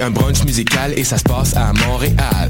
un brunch musical et ça se passe à Montréal.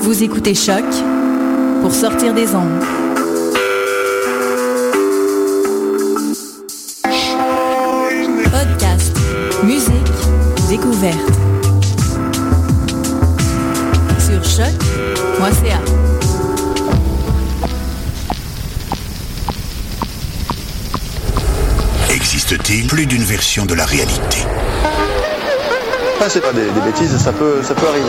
Vous écoutez Choc pour sortir des ondes. Podcast, musique, découverte. Sur choc.ca. Existe-t-il plus d'une version de la réalité? Ah, c'est pas des, des bêtises, ça peut, ça peut arriver.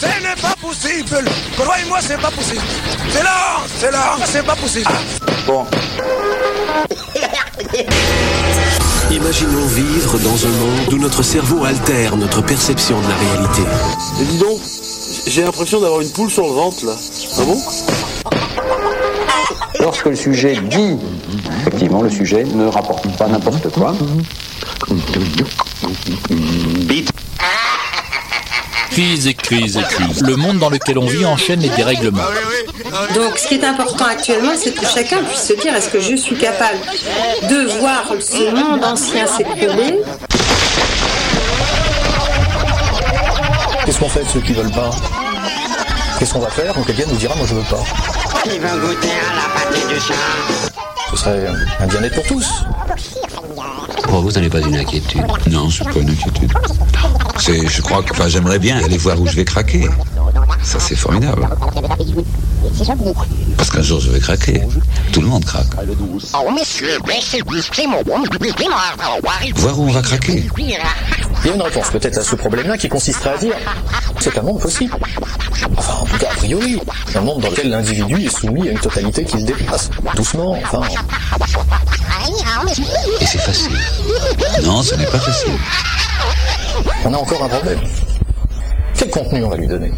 Ce n'est pas possible Croyez-moi, c'est pas possible C'est là C'est là C'est pas possible Bon, Imaginons vivre dans un monde où notre cerveau altère notre perception de la réalité. et dis donc, j'ai l'impression d'avoir une poule sur le ventre là. Ah bon? Lorsque le sujet dit, effectivement, le sujet ne rapporte pas n'importe quoi. Crise et crise et crise. Le monde dans lequel on vit enchaîne les dérèglements. Donc, ce qui est important actuellement, c'est que chacun puisse se dire est-ce que je suis capable de voir ce monde ancien s'écrouler? Qu'est-ce qu'on fait de ceux qui veulent pas? Qu'est-ce qu'on va faire quand quelqu'un nous dira moi je veux pas? Qui veut goûter à la pâté du chat serait un bien-être pour tous. Pour vous, ça n'est pas une inquiétude? Non, c'est pas une inquiétude. C'est, je crois que, j'aimerais bien aller voir où je vais craquer. Ça, c'est formidable. Parce qu'un jour, je vais craquer. Tout le monde craque. Voir où on va craquer. Il y a une réponse peut-être à ce problème-là qui consisterait à dire c'est un monde possible. Enfin, en tout cas, a priori, un monde dans lequel l'individu est soumis à une totalité qui le dépasse. Doucement, enfin. Et c'est facile. Non, ce n'est pas facile. On a encore un problème. Quel contenu on va lui donner?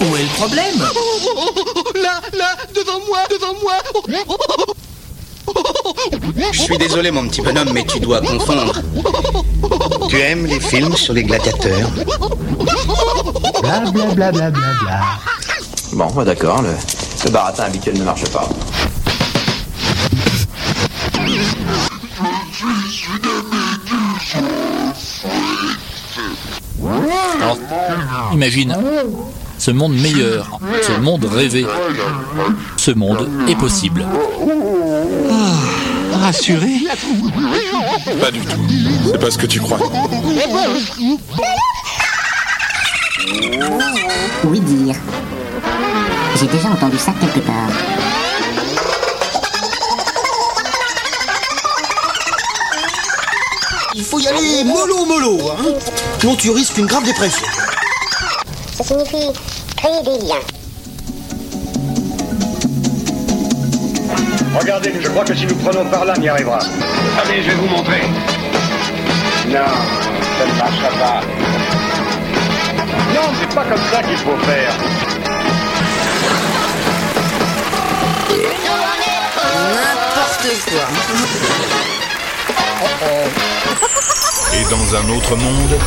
Où est le problème Là, là, devant moi, devant moi Je suis désolé, mon petit bonhomme, mais tu dois confondre. Tu aimes les films sur les gladiateurs Bla bla bla bla bla bla. Bon, bah d'accord, le, le baratin habituel ne marche pas. Alors, imagine ce monde meilleur, ce monde rêvé. Ce monde est possible. Rassuré Pas du tout. C'est pas ce que tu crois. Oui dire? J'ai déjà entendu ça quelque part. Il faut y aller mollo mollo, hein Sinon tu risques une grave dépression. Ça signifie Regardez, je crois que si nous prenons par là, on y arrivera. Allez, je vais vous montrer. Non, ça ne marchera pas. Non, c'est pas comme ça qu'il faut faire. N'importe quoi. Et dans un autre monde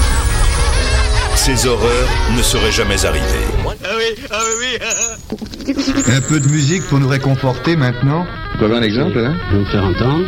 ces horreurs ne seraient jamais arrivées. Ah oui, ah oui, Un peu de musique pour nous réconforter maintenant. Tu un exemple, hein vous faire entendre.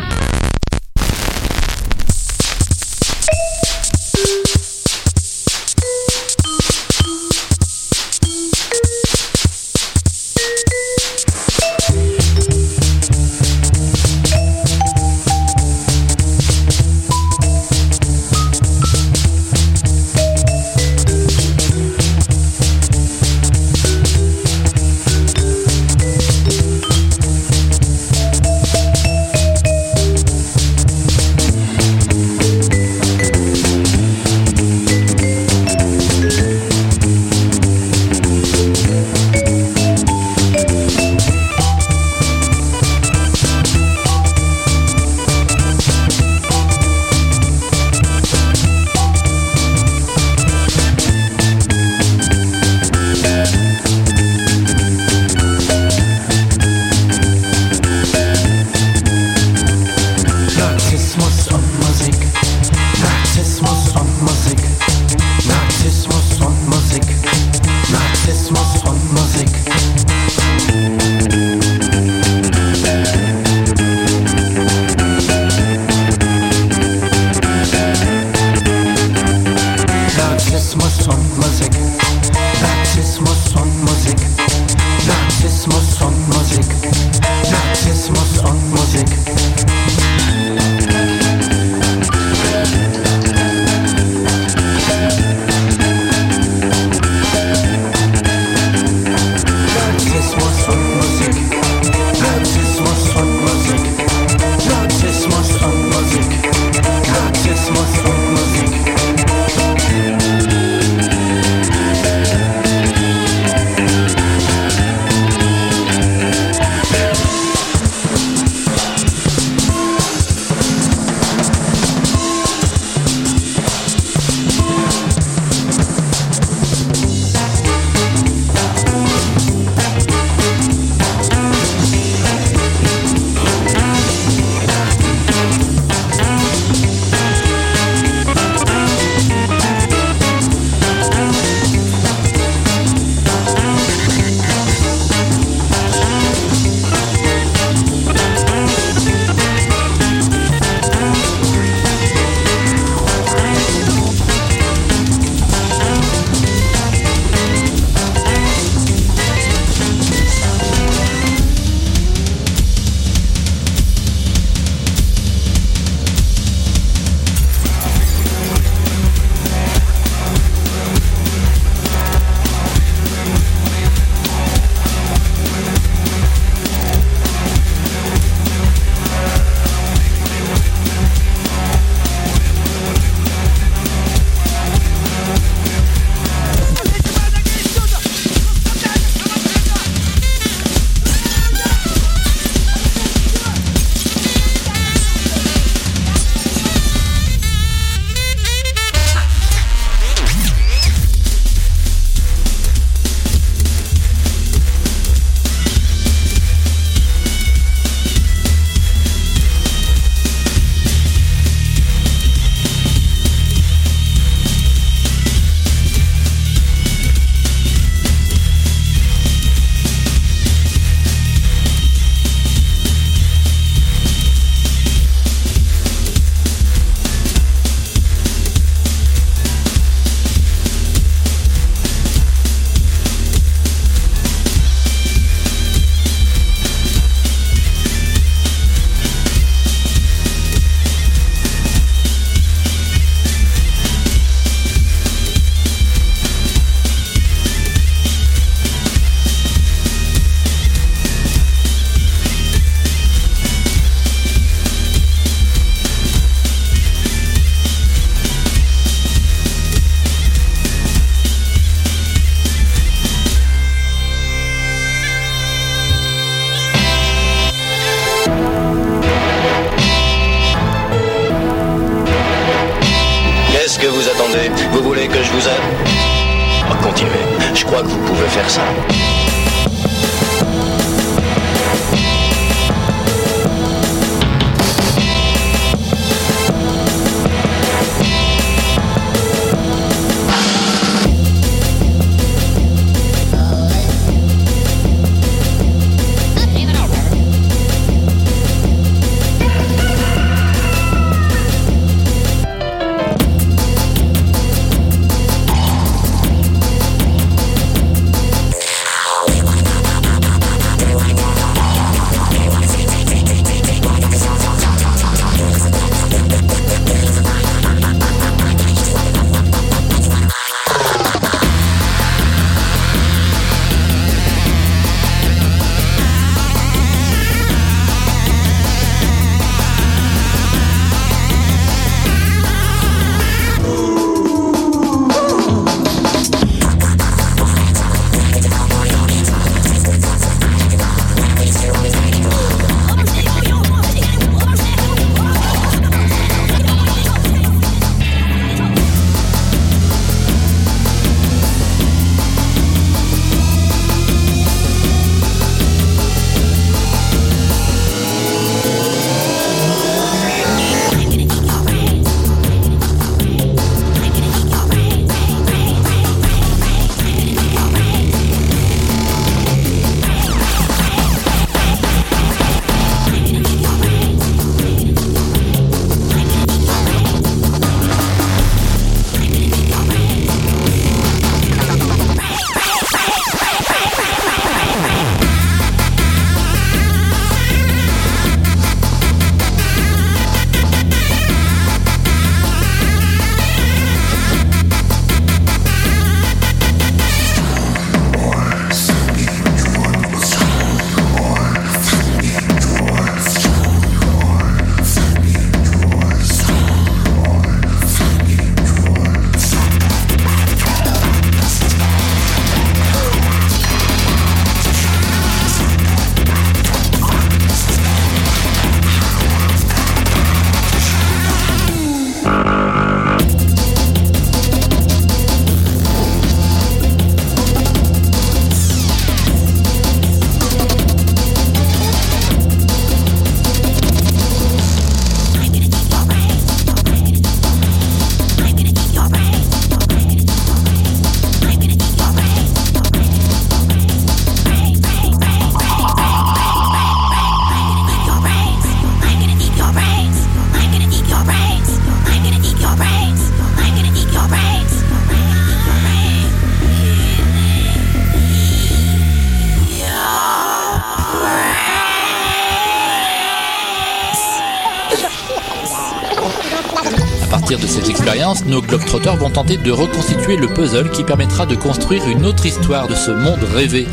Nos Globetrotters vont tenter de reconstituer le puzzle qui permettra de construire une autre histoire de ce monde rêvé.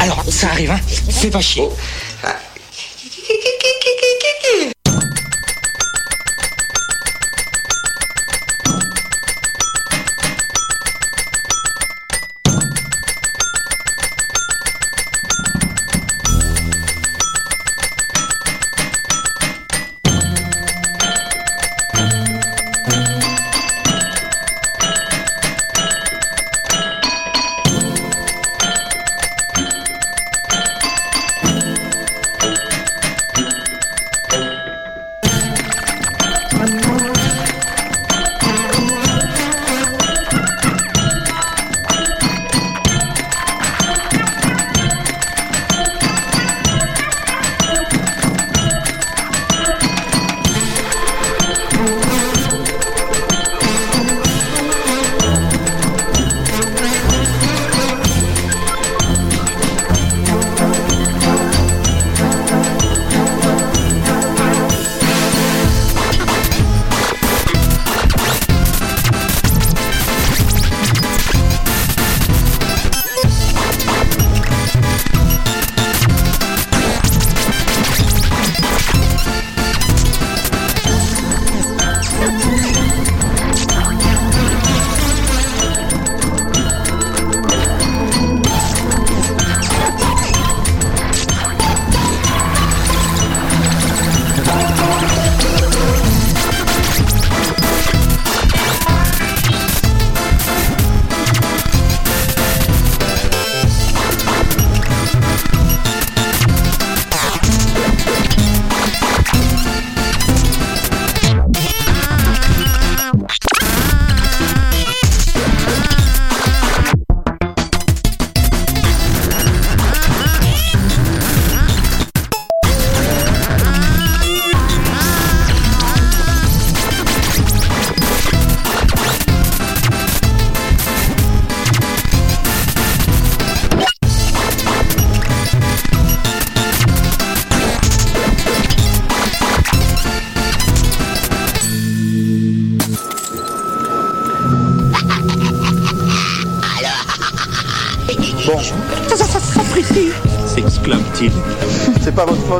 Alors, ça arrive, hein Fais pas chier. Bon.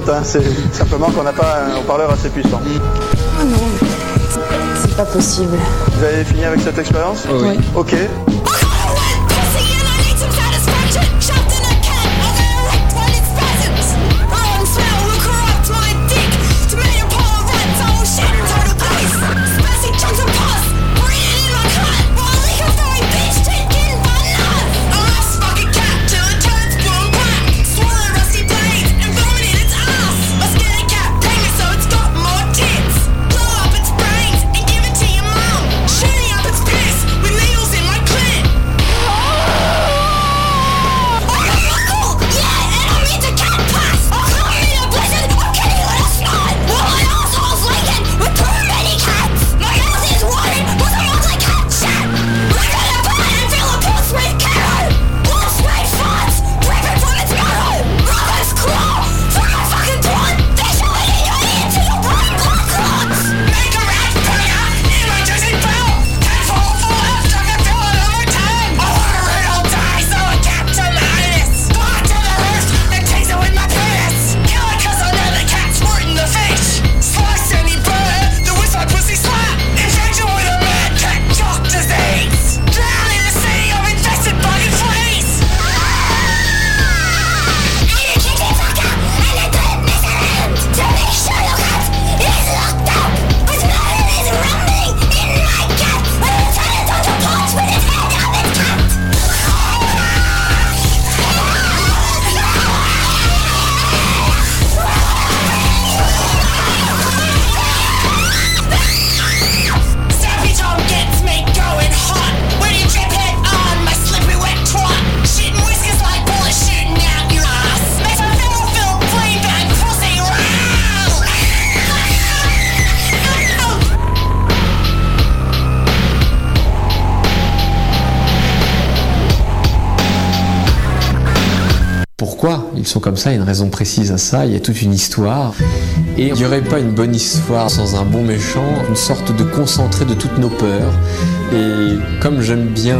Hein. c'est simplement qu'on n'a pas un haut-parleur assez puissant. Oh non, c'est pas possible. Vous avez fini avec cette expérience? Oui. Ok. Comme ça, il y a une raison précise à ça, il y a toute une histoire. Et il n'y aurait pas une bonne histoire sans un bon méchant, une sorte de concentré de toutes nos peurs. Et comme j'aime bien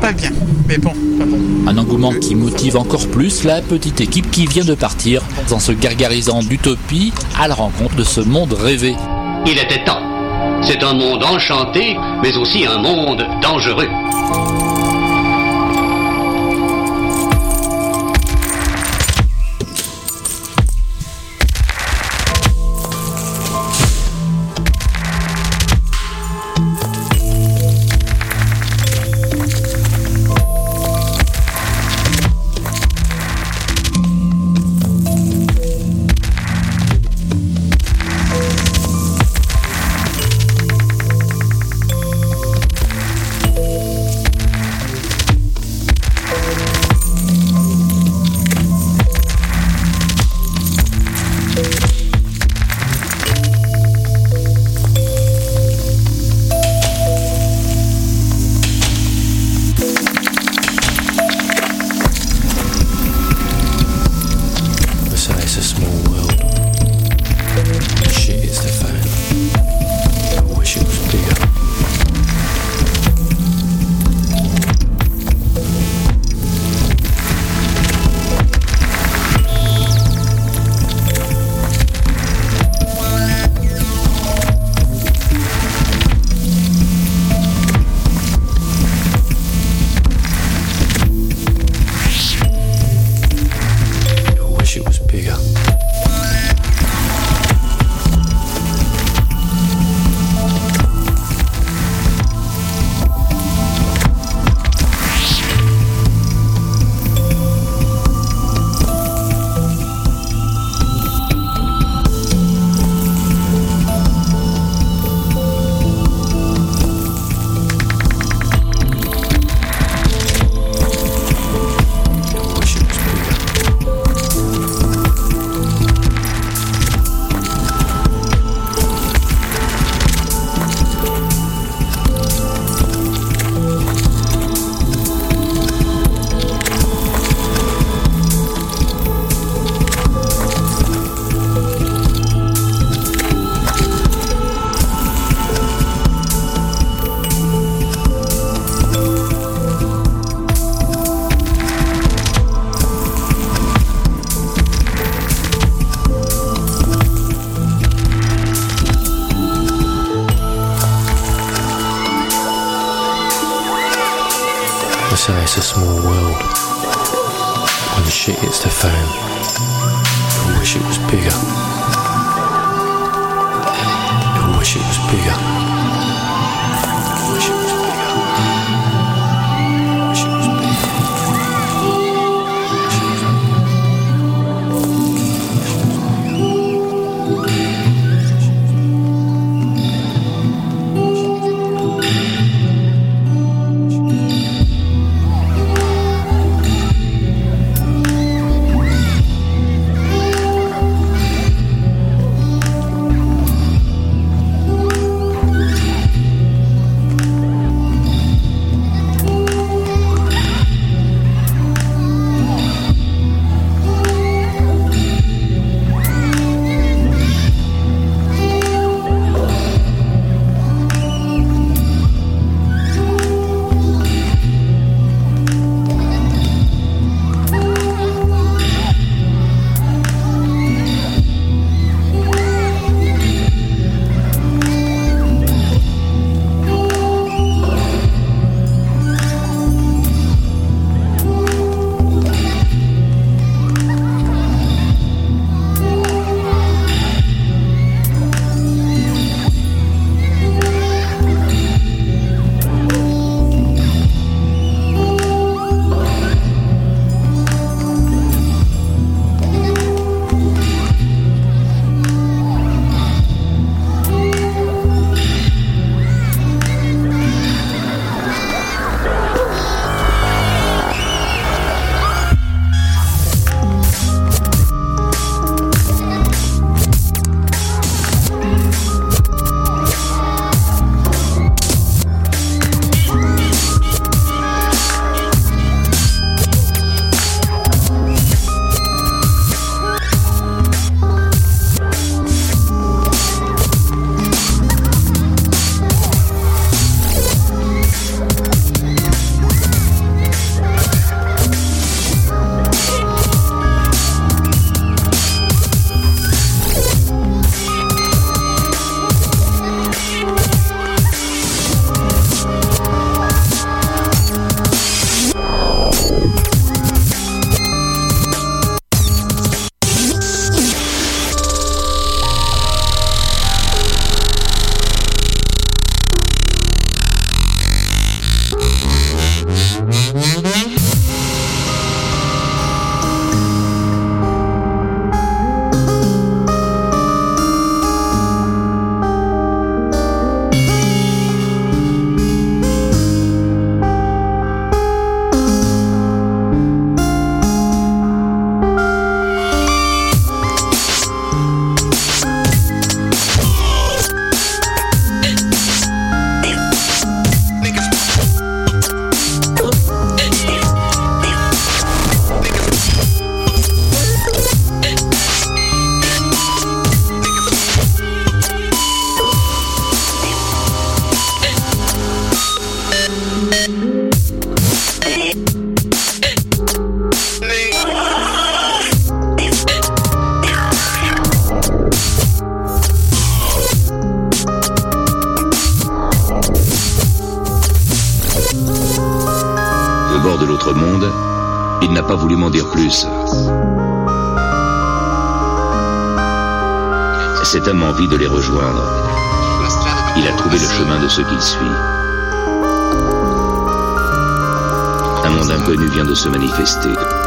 pas bien. Mais bon, pas bon. Un engouement qui motive encore plus la petite équipe qui vient de partir en se gargarisant d'utopie à la rencontre de ce monde rêvé. Il était temps. C'est un monde enchanté, mais aussi un monde dangereux. Se manifester.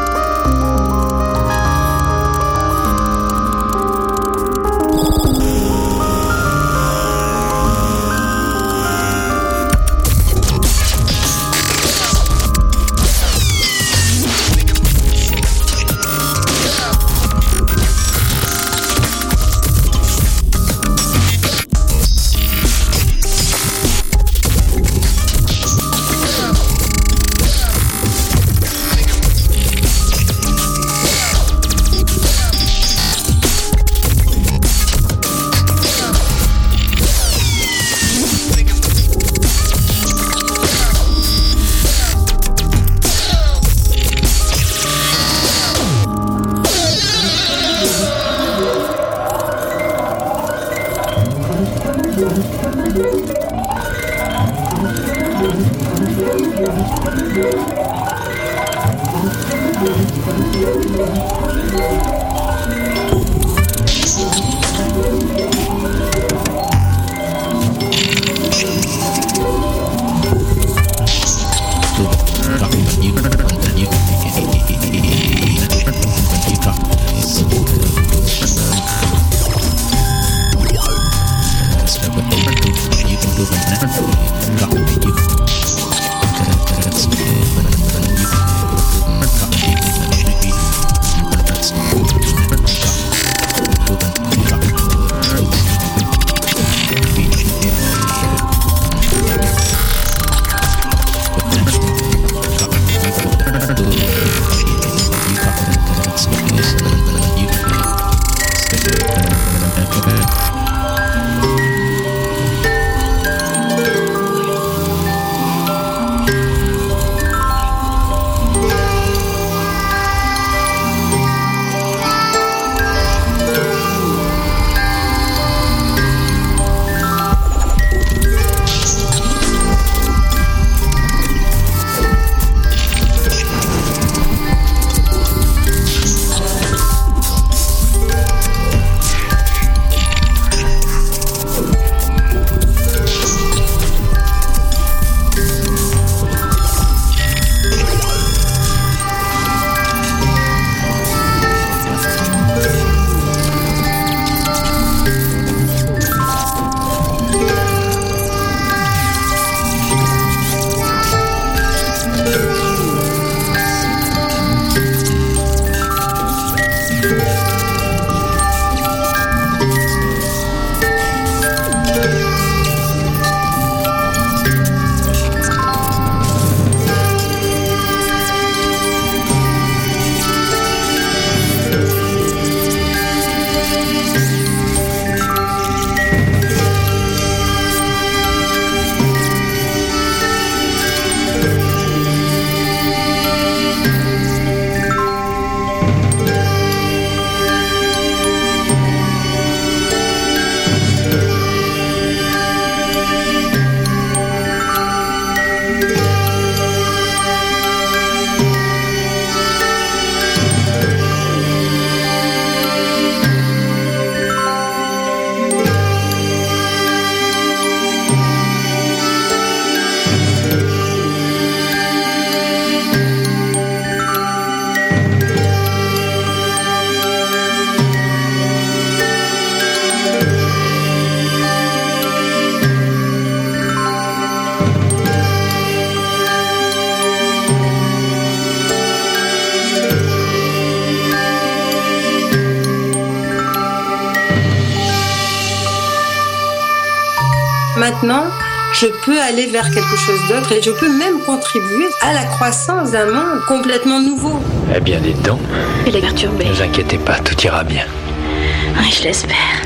Je peux aller vers quelque chose d'autre et je peux même contribuer à la croissance d'un monde complètement nouveau. Eh bien, dites donc. Il est perturbé. Ne vous inquiétez pas, tout ira bien. Oui, je l'espère.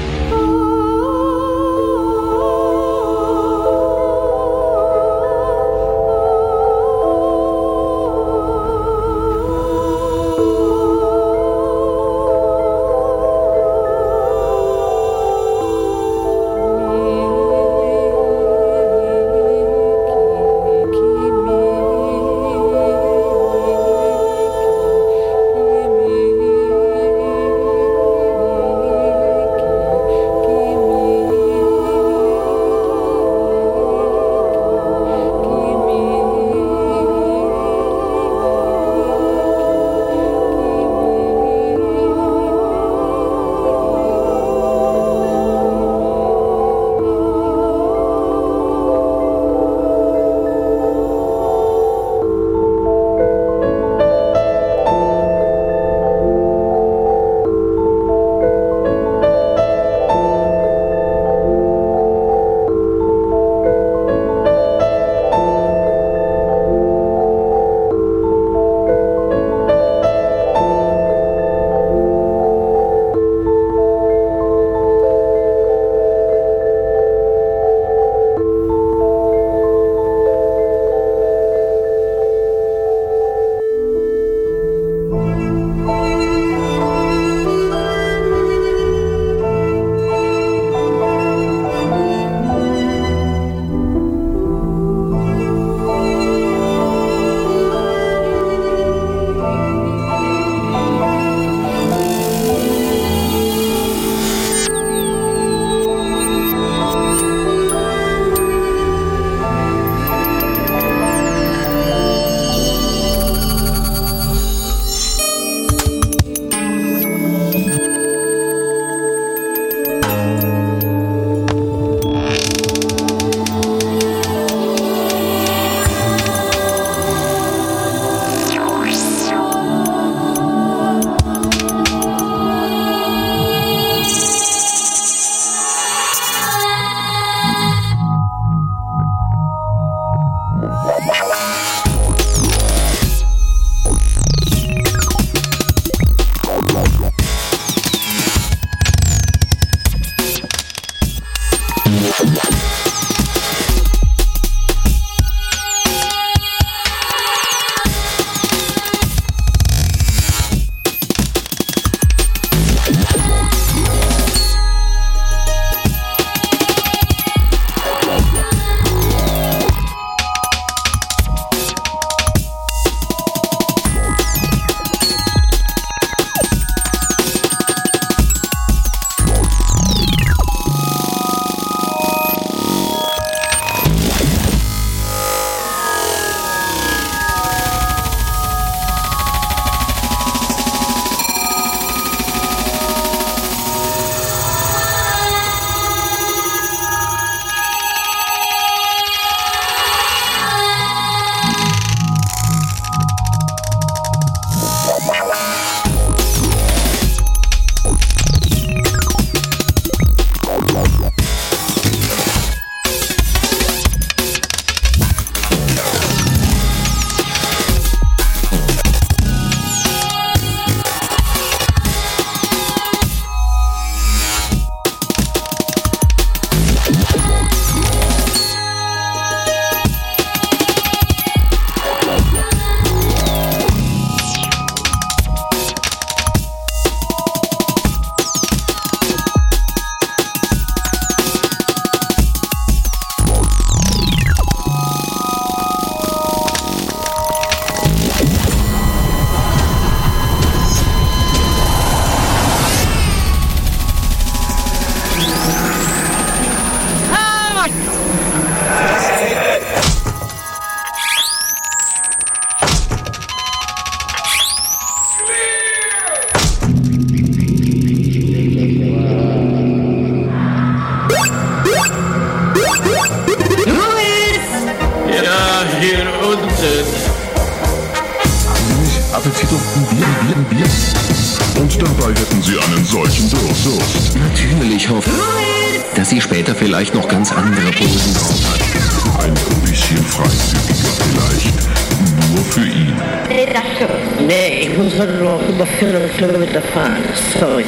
4 Kilometer fahren. Sorry.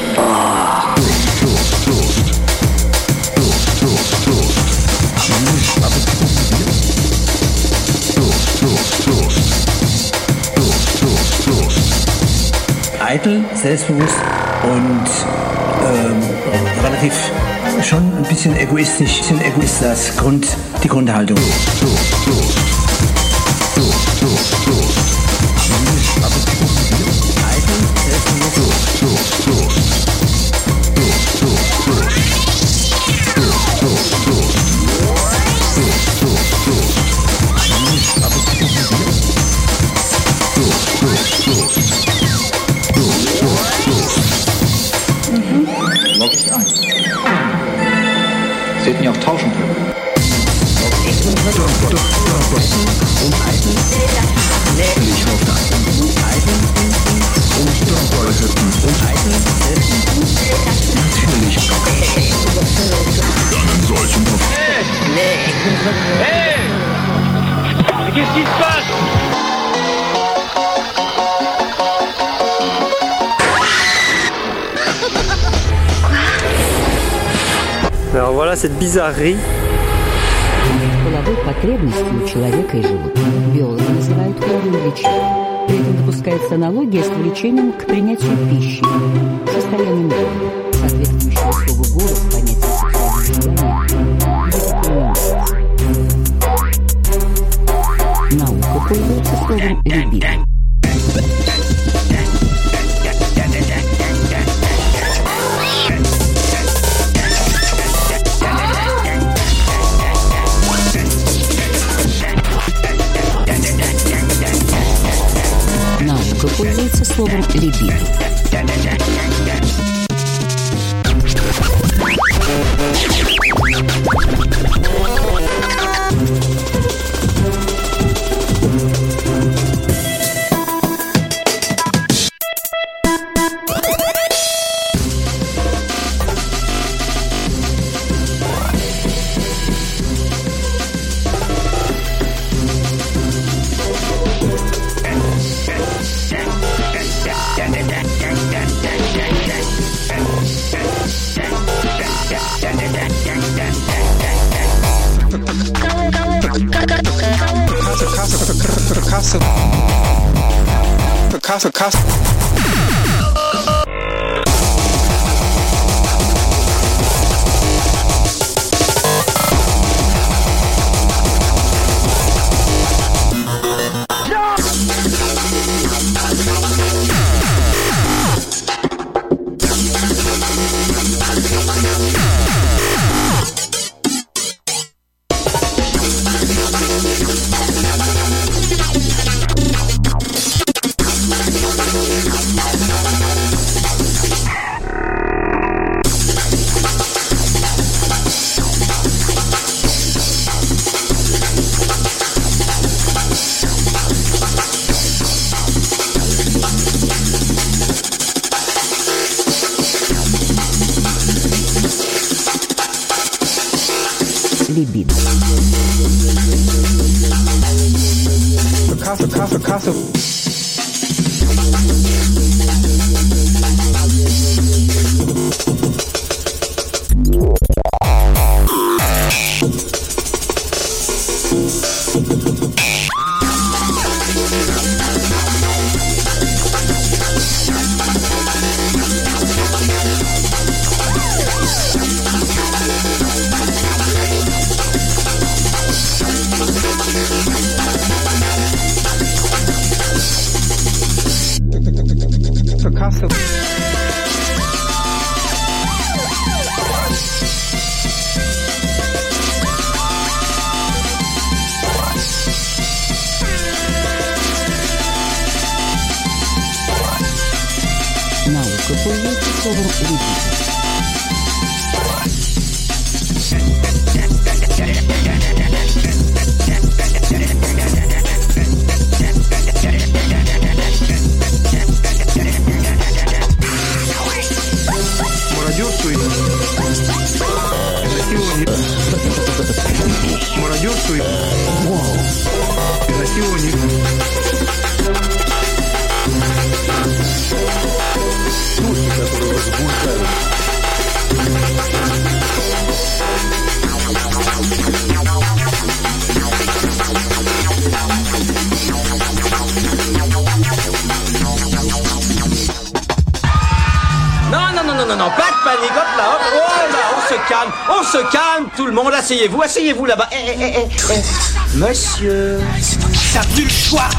Durst, Durst, Durst. Durst, ein eitel, selbstbewusst und ähm, relativ schon ein bisschen egoistisch, bisschen egoistisch als Grund, die Grundhaltung. Durst, Durst. Durst, sagen. Sie hätten ja auch tauschen können. Hey! Qu'est-ce qui se passe Alors voilà cette bizarrerie. Половой потребностью у человека и животных. Биологи называют половым влечением. При этом допускается аналогия с влечением к принятию пищи, состоянием года. Соответствующего слову года Casa, Casa. you asseyez-vous, asseyez-vous là-bas. Eh, eh, eh, eh. Monsieur. T'as plus le choix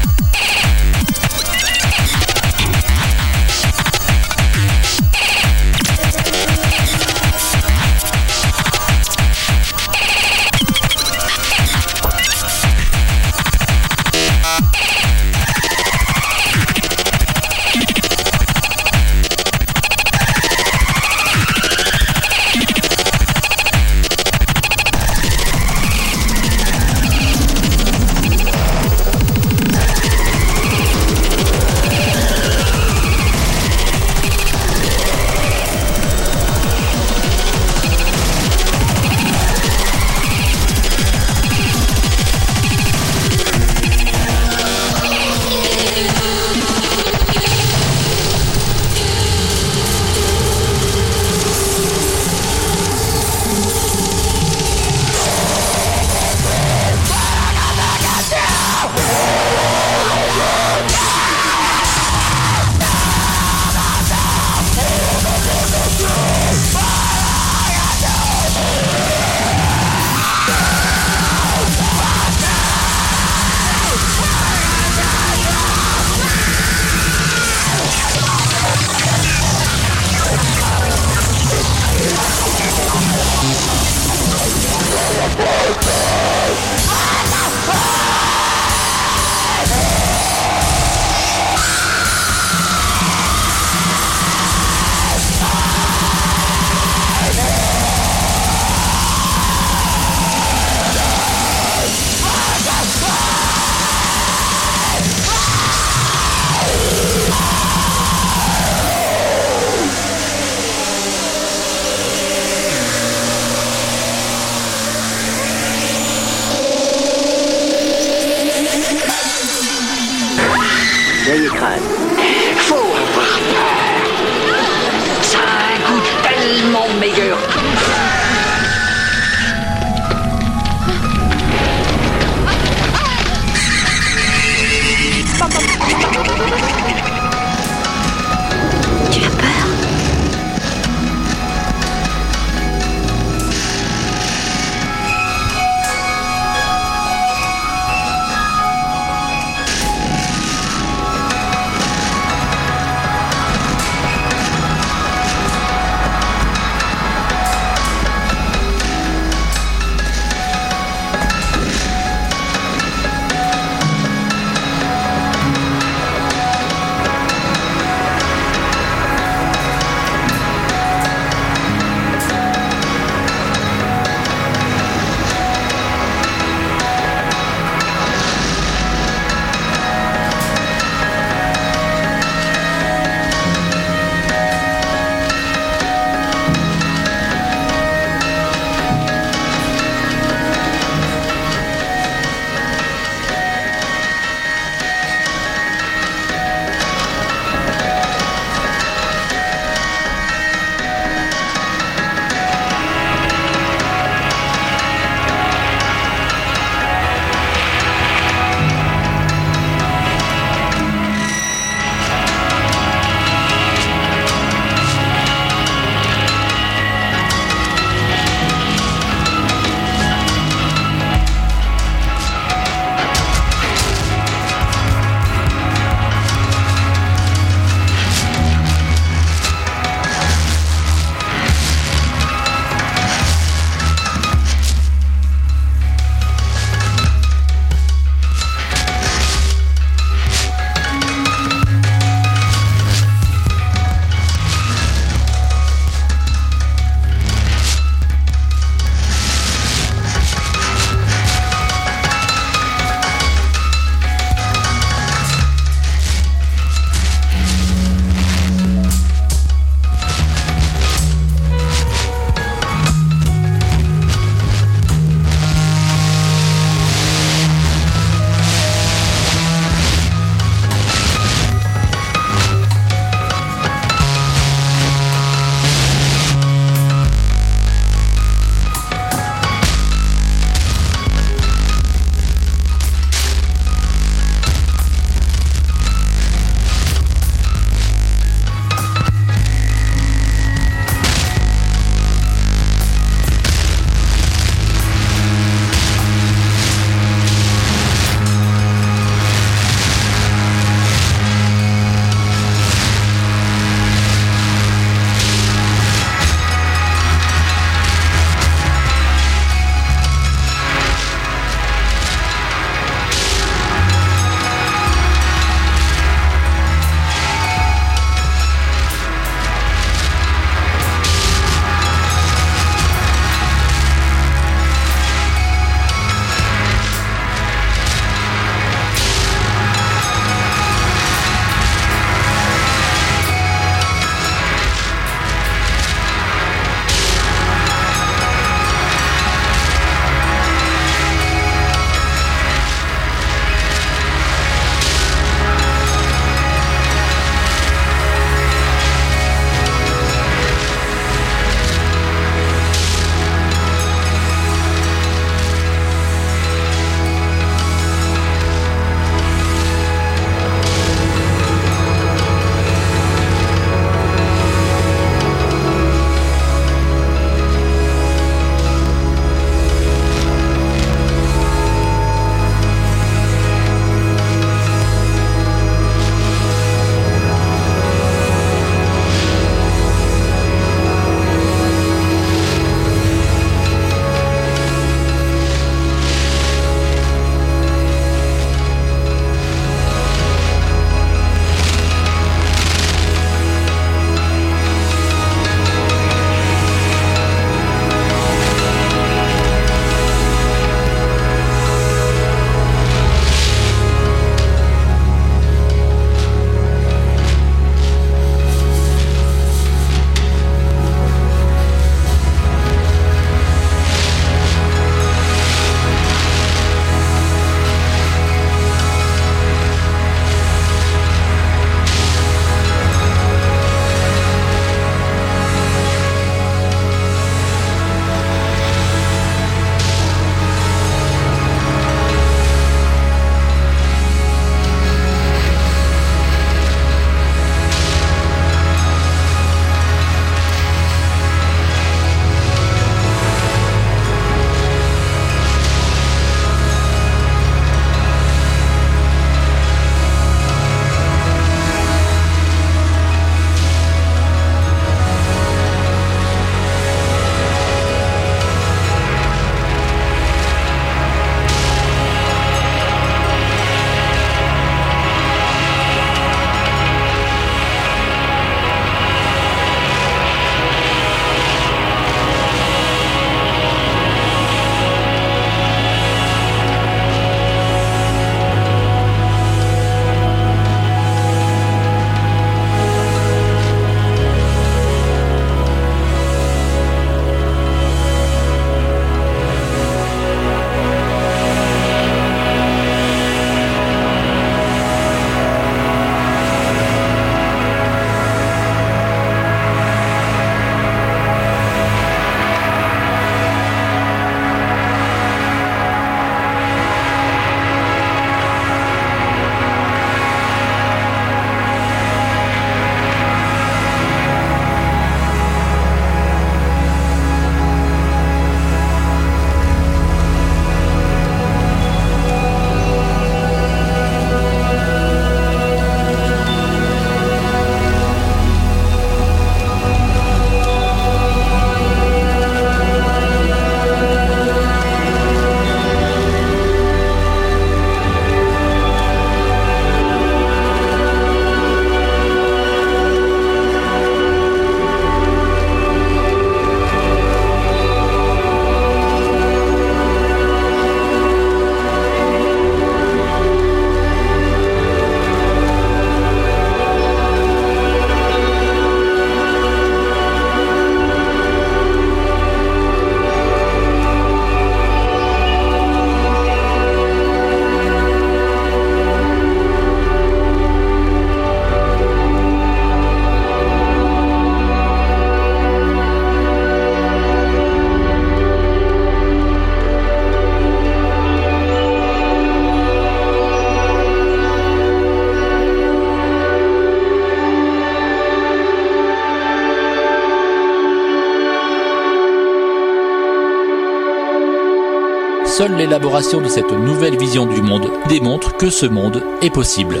l'élaboration de cette nouvelle vision du monde démontre que ce monde est possible.